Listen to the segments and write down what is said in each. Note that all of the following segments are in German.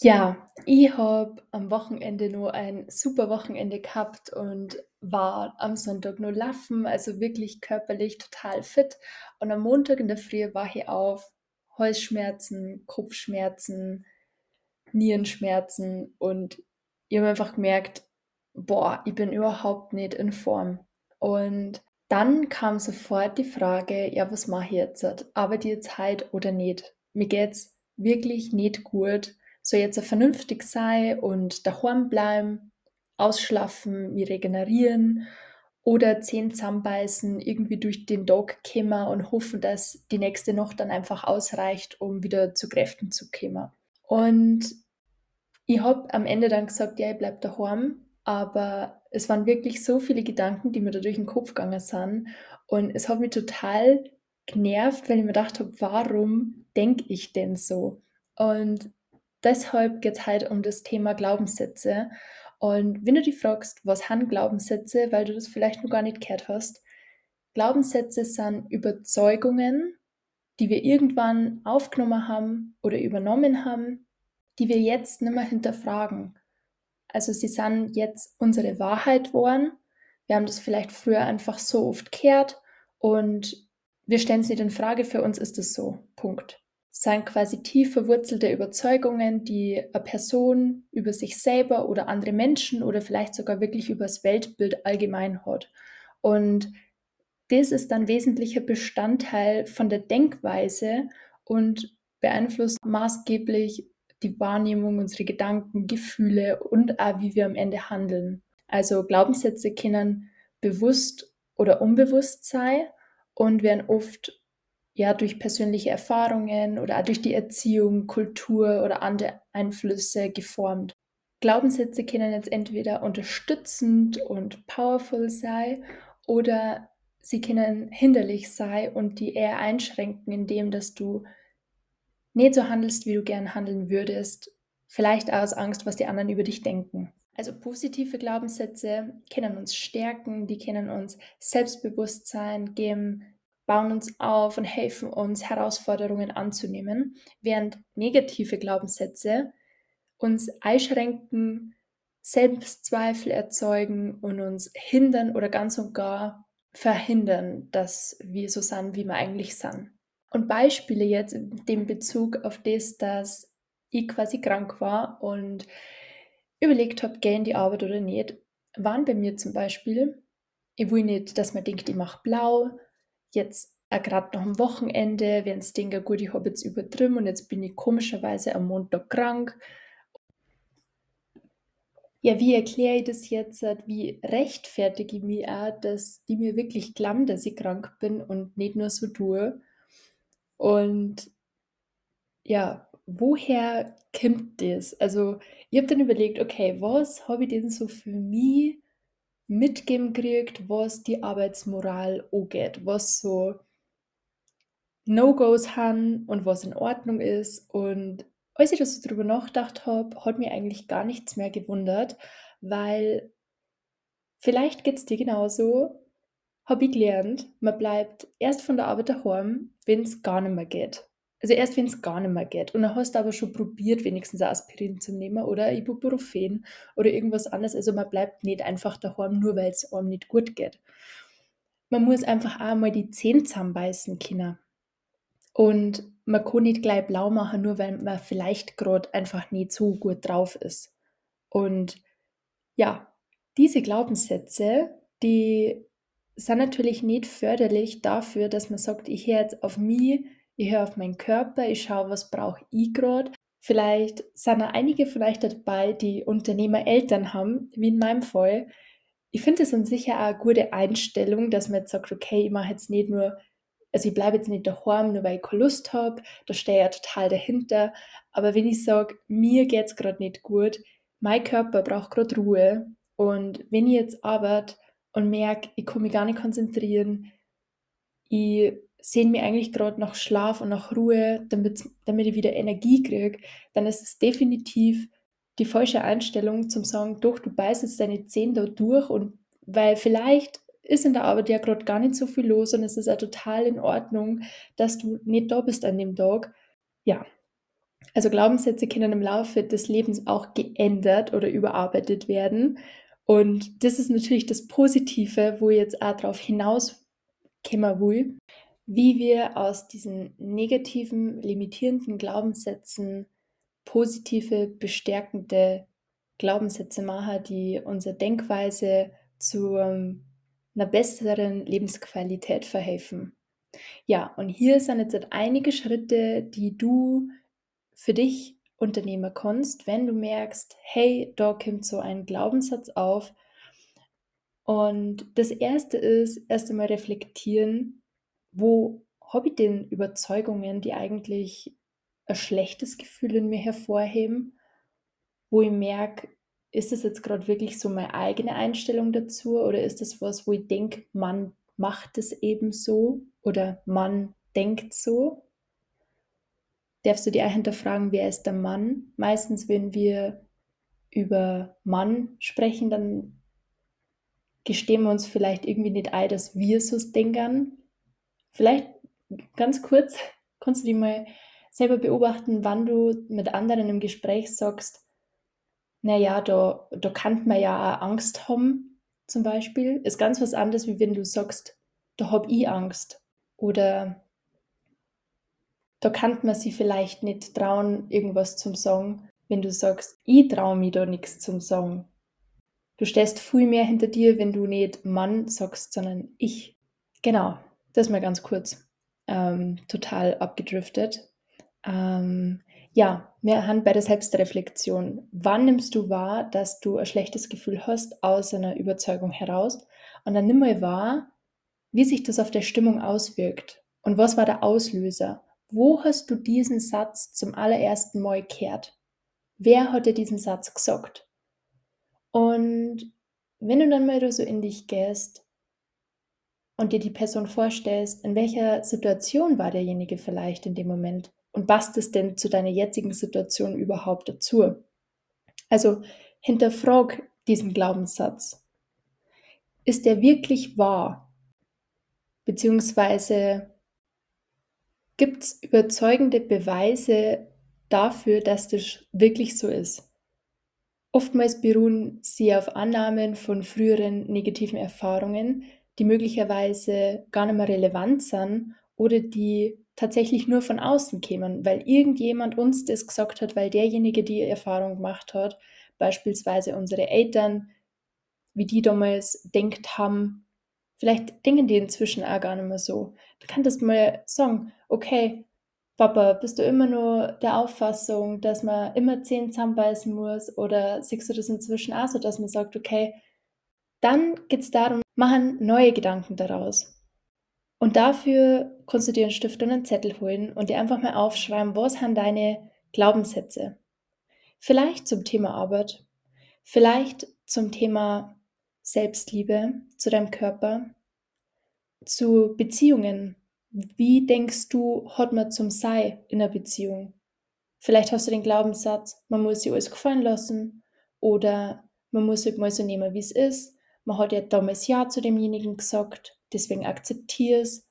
Ja, ich habe am Wochenende nur ein super Wochenende gehabt und war am Sonntag nur laufen, also wirklich körperlich total fit. Und am Montag in der Früh war ich auf, Halsschmerzen, Kopfschmerzen, Nierenschmerzen und ich habe einfach gemerkt, boah, ich bin überhaupt nicht in Form. Und dann kam sofort die Frage, ja, was mache ich jetzt? Arbeite ich jetzt heute oder nicht? Mir geht's wirklich nicht gut soll jetzt vernünftig sein und daheim bleiben, ausschlafen, mich regenerieren oder Zähne zusammenbeißen, irgendwie durch den Tag kommen und hoffen, dass die nächste Nacht dann einfach ausreicht, um wieder zu Kräften zu kommen. Und ich habe am Ende dann gesagt, ja, ich bleibe daheim, aber es waren wirklich so viele Gedanken, die mir da durch den Kopf gegangen sind und es hat mich total genervt, weil ich mir gedacht habe, warum denke ich denn so? Und deshalb geht es heute um das Thema Glaubenssätze. Und wenn du dich fragst, was haben Glaubenssätze, weil du das vielleicht noch gar nicht gehört hast, Glaubenssätze sind Überzeugungen, die wir irgendwann aufgenommen haben oder übernommen haben, die wir jetzt nicht mehr hinterfragen. Also sie sind jetzt unsere Wahrheit geworden. Wir haben das vielleicht früher einfach so oft gehört und wir stellen nicht in Frage, für uns ist es so. Punkt sind quasi tief verwurzelte Überzeugungen, die eine Person über sich selber oder andere Menschen oder vielleicht sogar wirklich über das Weltbild allgemein hat. Und das ist dann wesentlicher Bestandteil von der Denkweise und beeinflusst maßgeblich die Wahrnehmung, unsere Gedanken, Gefühle und auch wie wir am Ende handeln. Also Glaubenssätze können bewusst oder unbewusst sein und werden oft ja durch persönliche Erfahrungen oder durch die Erziehung, Kultur oder andere Einflüsse geformt. Glaubenssätze können jetzt entweder unterstützend und powerful sein oder sie können hinderlich sein und die eher einschränken, indem dass du nicht so handelst, wie du gern handeln würdest, vielleicht aus Angst, was die anderen über dich denken. Also positive Glaubenssätze können uns stärken, die können uns Selbstbewusstsein geben, bauen uns auf und helfen uns, Herausforderungen anzunehmen, während negative Glaubenssätze uns einschränken, Selbstzweifel erzeugen und uns hindern oder ganz und gar verhindern, dass wir so sind, wie wir eigentlich sind. Und Beispiele jetzt in dem Bezug auf das, dass ich quasi krank war und überlegt habe, gehen die Arbeit oder nicht, waren bei mir zum Beispiel, ich will nicht, dass man denkt, ich mache blau, jetzt auch gerade noch am Wochenende, wenn es denke, gut, ich habe jetzt übertrieben und jetzt bin ich komischerweise am Montag krank. Ja, wie erkläre ich das jetzt? Wie rechtfertige ich mich auch, dass die mir wirklich glauben, dass ich krank bin und nicht nur so tue? Und ja, woher kommt das? Also, ich habe dann überlegt, okay, was habe ich denn so für mich mitgeben gekriegt, was die Arbeitsmoral angeht, was so No-Gos haben und was in Ordnung ist. Und als ich das so drüber nachgedacht habe, hat mir eigentlich gar nichts mehr gewundert, weil vielleicht geht es dir genauso, habe ich gelernt, man bleibt erst von der Arbeit daheim, wenn es gar nicht mehr geht. Also erst wenn es gar nicht mehr geht. Und dann hast du aber schon probiert, wenigstens ein Aspirin zu nehmen oder Ibuprofen oder irgendwas anderes. Also man bleibt nicht einfach daheim, nur weil es einem nicht gut geht. Man muss einfach auch mal die Zähne zusammenbeißen können. Und man kann nicht gleich blau machen, nur weil man vielleicht gerade einfach nicht so gut drauf ist. Und ja, diese Glaubenssätze, die sind natürlich nicht förderlich dafür, dass man sagt, ich höre jetzt auf mich, ich höre auf meinen Körper, ich schaue, was brauche ich gerade. Vielleicht sind da einige vielleicht dabei, die Unternehmereltern haben, wie in meinem Fall. Ich finde es an sich ja auch eine gute Einstellung, dass man jetzt sagt, okay, ich mache jetzt nicht nur, also ich bleibe jetzt nicht daheim, nur weil ich keine Lust habe, da stehe ich ja total dahinter. Aber wenn ich sage, mir geht es gerade nicht gut, mein Körper braucht gerade Ruhe und wenn ich jetzt arbeite und merke, ich kann mich gar nicht konzentrieren, ich sehen mir eigentlich gerade nach Schlaf und nach Ruhe, damit, damit ich wieder Energie kriege, dann ist es definitiv die falsche Einstellung zum sagen, doch, du beißt jetzt deine Zähne da durch und weil vielleicht ist in der Arbeit ja gerade gar nicht so viel los und es ist ja total in Ordnung, dass du nicht da bist an dem Tag. Ja, Also Glaubenssätze können im Laufe des Lebens auch geändert oder überarbeitet werden. Und das ist natürlich das Positive, wo ich jetzt auch darauf hinaus will, wie wir aus diesen negativen, limitierenden Glaubenssätzen positive, bestärkende Glaubenssätze machen, die unsere Denkweise zu ähm, einer besseren Lebensqualität verhelfen. Ja, und hier sind jetzt einige Schritte, die du für dich unternehmen kannst, wenn du merkst, hey, da kommt so ein Glaubenssatz auf. Und das erste ist erst einmal reflektieren, wo habe ich denn Überzeugungen, die eigentlich ein schlechtes Gefühl in mir hervorheben, wo ich merke, ist das jetzt gerade wirklich so meine eigene Einstellung dazu oder ist das was, wo ich denke, man macht es eben so oder man denkt so? darfst du dir auch hinterfragen, wer ist der Mann? Meistens, wenn wir über Mann sprechen, dann gestehen wir uns vielleicht irgendwie nicht ein, dass wir so denken. Vielleicht ganz kurz, kannst du dich mal selber beobachten, wann du mit anderen im Gespräch sagst, naja, da, da kann man ja auch Angst haben, zum Beispiel. Ist ganz was anderes, wie wenn du sagst, da hab ich Angst. Oder da kann man sich vielleicht nicht trauen, irgendwas zum Sagen, wenn du sagst, ich traue mich da nichts zum Sagen. Du stehst viel mehr hinter dir, wenn du nicht Mann sagst, sondern ich. Genau, das mal ganz kurz. Ähm, total abgedriftet. Ähm, ja, wir haben bei der Selbstreflexion. Wann nimmst du wahr, dass du ein schlechtes Gefühl hast aus einer Überzeugung heraus? Und dann nimm mal wahr, wie sich das auf der Stimmung auswirkt. Und was war der Auslöser? Wo hast du diesen Satz zum allerersten Mal gehört? Wer hat dir diesen Satz gesagt? Und wenn du dann mal so in dich gehst und dir die Person vorstellst, in welcher Situation war derjenige vielleicht in dem Moment und passt es denn zu deiner jetzigen Situation überhaupt dazu? Also hinterfrag diesen Glaubenssatz. Ist der wirklich wahr? Beziehungsweise Gibt es überzeugende Beweise dafür, dass das wirklich so ist? Oftmals beruhen sie auf Annahmen von früheren negativen Erfahrungen, die möglicherweise gar nicht mehr relevant sind oder die tatsächlich nur von außen kämen, weil irgendjemand uns das gesagt hat, weil derjenige die Erfahrung gemacht hat, beispielsweise unsere Eltern, wie die damals denkt haben, vielleicht denken die inzwischen auch gar nicht mehr so. Du kannst mal sagen, okay, Papa, bist du immer nur der Auffassung, dass man immer zehn zusammenbeißen muss oder siehst du das inzwischen auch so, dass man sagt, okay, dann geht es darum, machen neue Gedanken daraus. Und dafür kannst du dir einen Stift und einen Zettel holen und dir einfach mal aufschreiben, was sind deine Glaubenssätze. Vielleicht zum Thema Arbeit, vielleicht zum Thema Selbstliebe, zu deinem Körper, zu Beziehungen, wie denkst du, hat man zum Sei in einer Beziehung? Vielleicht hast du den Glaubenssatz, man muss sich alles gefallen lassen oder man muss halt mal so nehmen, wie es ist. Man hat ja damals Ja zu demjenigen gesagt, deswegen akzeptiere es.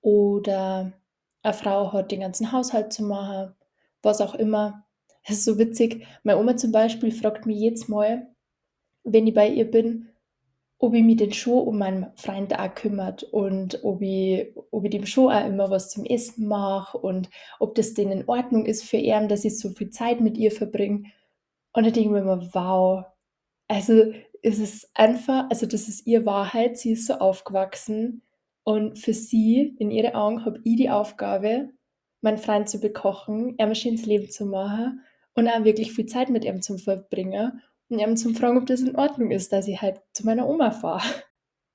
Oder eine Frau hat den ganzen Haushalt zu machen, was auch immer. Es ist so witzig. Meine Oma zum Beispiel fragt mich jedes Mal, wenn ich bei ihr bin, ob ich mich denn schon um meinen Freund auch kümmert und ob ich, ob ich dem schon auch immer was zum Essen mache und ob das denn in Ordnung ist für ihn, dass ich so viel Zeit mit ihr verbringe. Und da denke ich mir immer, wow, also es ist einfach, also das ist ihre Wahrheit, sie ist so aufgewachsen und für sie, in ihren Augen, habe ich die Aufgabe, meinen Freund zu bekochen, ein schönes Leben zu machen und auch wirklich viel Zeit mit ihm zu verbringen und ihm zum Fragen, ob das in Ordnung ist, dass ich halt zu meiner Oma fahre.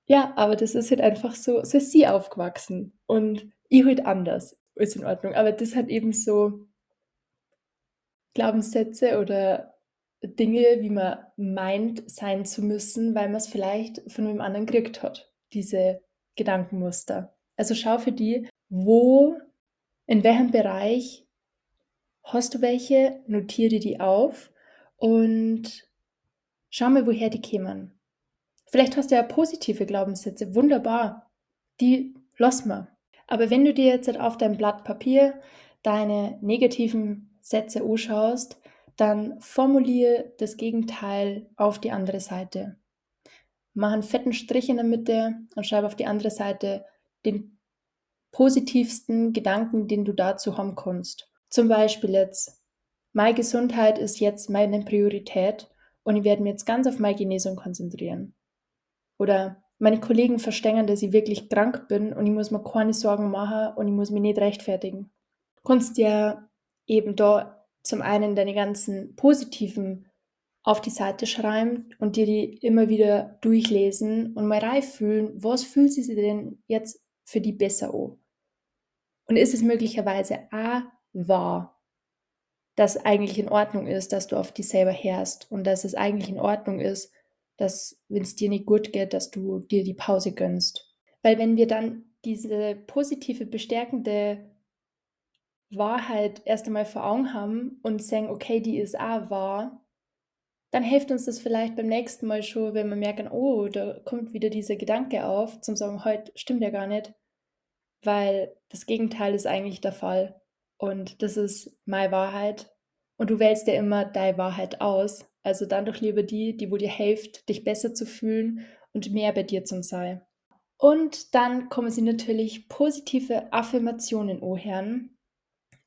Ja, aber das ist halt einfach so, so ist sie aufgewachsen und ich halt anders, ist in Ordnung. Aber das hat eben so Glaubenssätze oder Dinge, wie man meint, sein zu müssen, weil man es vielleicht von einem anderen gekriegt hat, diese Gedankenmuster. Also schau für die, wo, in welchem Bereich hast du welche, notiere die auf und Schau mal, woher die kämen. Vielleicht hast du ja positive Glaubenssätze, wunderbar. Die lass mal. Aber wenn du dir jetzt auf dein Blatt Papier deine negativen Sätze anschaust, dann formuliere das Gegenteil auf die andere Seite. Mach einen fetten Strich in der Mitte und schreibe auf die andere Seite den positivsten Gedanken, den du dazu haben kannst. Zum Beispiel jetzt, meine Gesundheit ist jetzt meine Priorität und ich werde mich jetzt ganz auf meine Genesung konzentrieren. Oder meine Kollegen verstehen, dass ich wirklich krank bin und ich muss mir keine Sorgen machen und ich muss mich nicht rechtfertigen. Du kannst ja eben da zum einen deine ganzen positiven auf die Seite schreiben und dir die immer wieder durchlesen und mal reinfühlen, was fühlt sie denn jetzt für die besser an? Und ist es möglicherweise auch wahr, dass eigentlich in Ordnung ist, dass du auf dich selber hörst und dass es eigentlich in Ordnung ist, dass, wenn es dir nicht gut geht, dass du dir die Pause gönnst. Weil wenn wir dann diese positive, bestärkende Wahrheit erst einmal vor Augen haben und sagen, okay, die ist auch wahr, dann hilft uns das vielleicht beim nächsten Mal schon, wenn wir merken, oh, da kommt wieder dieser Gedanke auf, zum sagen, heute stimmt ja gar nicht, weil das Gegenteil ist eigentlich der Fall. Und das ist meine Wahrheit. Und du wählst ja immer deine Wahrheit aus. Also dann doch lieber die, die wo dir hilft, dich besser zu fühlen und mehr bei dir zum sein. Und dann kommen sie natürlich positive Affirmationen anhören,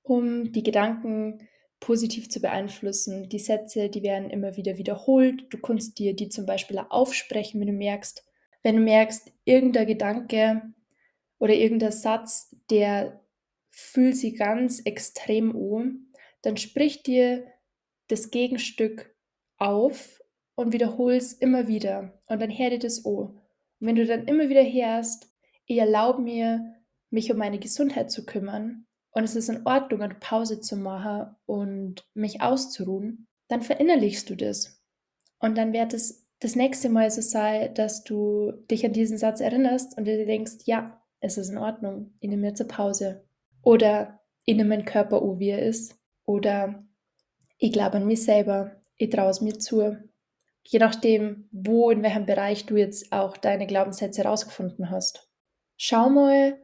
um die Gedanken positiv zu beeinflussen. Die Sätze, die werden immer wieder wiederholt. Du kannst dir die zum Beispiel aufsprechen, wenn du merkst, wenn du merkst, irgendein Gedanke oder irgendein Satz, der fühlt sich ganz extrem an, dann sprich dir das Gegenstück auf und wiederholst immer wieder. Und dann hör dir das an. Und wenn du dann immer wieder hörst, ich erlaube mir, mich um meine Gesundheit zu kümmern und es ist in Ordnung, eine Pause zu machen und mich auszuruhen, dann verinnerlichst du das. Und dann wird es das nächste Mal so sein, dass du dich an diesen Satz erinnerst und dir denkst, ja, es ist in Ordnung, ich nehme jetzt eine Pause. Oder ich nehme meinen Körper an, wie er ist. Oder ich glaube an mich selber, ich traue es mir zu. Je nachdem, wo, in welchem Bereich du jetzt auch deine Glaubenssätze herausgefunden hast. Schau mal,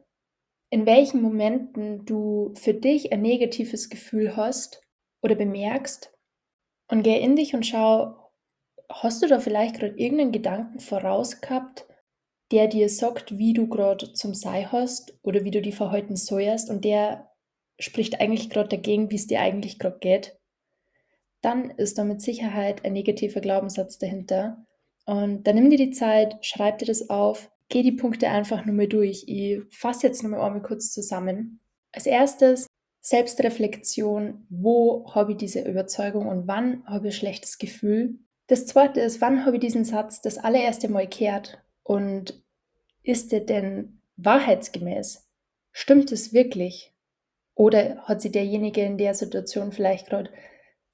in welchen Momenten du für dich ein negatives Gefühl hast oder bemerkst und geh in dich und schau, hast du da vielleicht gerade irgendeinen Gedanken voraus gehabt, der dir sagt, wie du gerade zum Sei hast oder wie du die verhalten sollst und der spricht eigentlich gerade dagegen, wie es dir eigentlich gerade geht, dann ist da mit Sicherheit ein negativer Glaubenssatz dahinter. Und dann nimm dir die Zeit, schreib dir das auf, geh die Punkte einfach nur mal durch. Ich fasse jetzt nur mal kurz zusammen. Als erstes Selbstreflexion, wo habe ich diese Überzeugung und wann habe ich ein schlechtes Gefühl. Das zweite ist, wann habe ich diesen Satz das allererste Mal gehört und ist der denn wahrheitsgemäß? Stimmt es wirklich? Oder hat sich derjenige in der Situation vielleicht gerade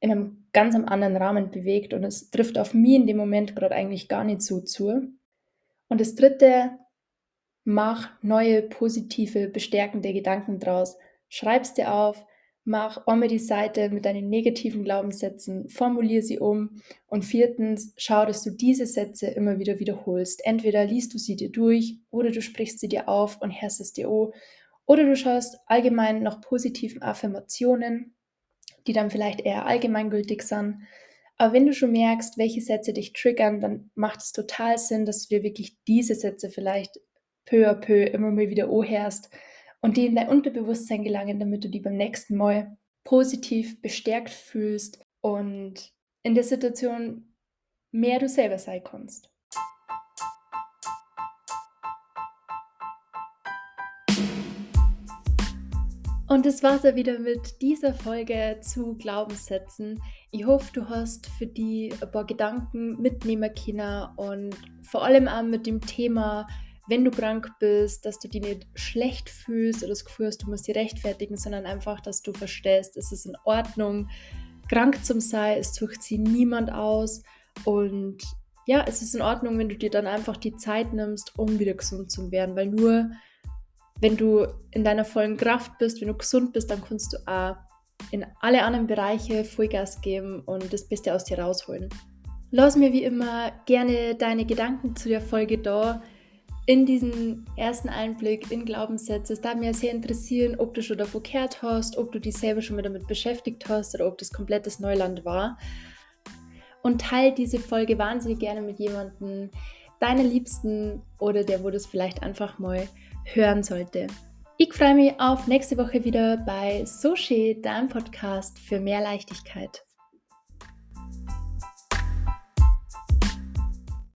in einem ganz anderen Rahmen bewegt und es trifft auf mich in dem Moment gerade eigentlich gar nicht so zu? Und das dritte, mach neue positive, bestärkende Gedanken draus. Schreib's dir auf, mach einmal die Seite mit deinen negativen Glaubenssätzen, formulier sie um und viertens, schau, dass du diese Sätze immer wieder wiederholst. Entweder liest du sie dir durch oder du sprichst sie dir auf und hörst es dir an oder du schaust allgemein nach positiven Affirmationen, die dann vielleicht eher allgemeingültig sind. Aber wenn du schon merkst, welche Sätze dich triggern, dann macht es total Sinn, dass du dir wirklich diese Sätze vielleicht peu à peu immer mal wieder anhörst und die in dein Unterbewusstsein gelangen, damit du die beim nächsten Mal positiv bestärkt fühlst und in der Situation mehr du selber sein kannst. Und das war's ja wieder mit dieser Folge zu Glaubenssätzen. Ich hoffe, du hast für die ein paar Gedanken mitnehmen können und vor allem auch mit dem Thema wenn du krank bist, dass du dich nicht schlecht fühlst oder das Gefühl hast, du musst dich rechtfertigen, sondern einfach, dass du verstehst, es ist in Ordnung, krank zu sein, es sucht sie niemand aus und ja, es ist in Ordnung, wenn du dir dann einfach die Zeit nimmst, um wieder gesund zu werden, weil nur wenn du in deiner vollen Kraft bist, wenn du gesund bist, dann kannst du auch in alle anderen Bereiche Vollgas geben und das Beste aus dir rausholen. Lass mir wie immer gerne deine Gedanken zu der Folge da in diesen ersten Einblick in Glaubenssätze. Es darf mir sehr interessieren, ob du schon davor gehört hast, ob du dich selber schon mal damit beschäftigt hast oder ob das komplettes Neuland war. Und teile diese Folge wahnsinnig gerne mit jemandem, deiner Liebsten oder der, wo das vielleicht einfach mal hören sollte. Ich freue mich auf nächste Woche wieder bei Sochi, deinem Podcast für mehr Leichtigkeit.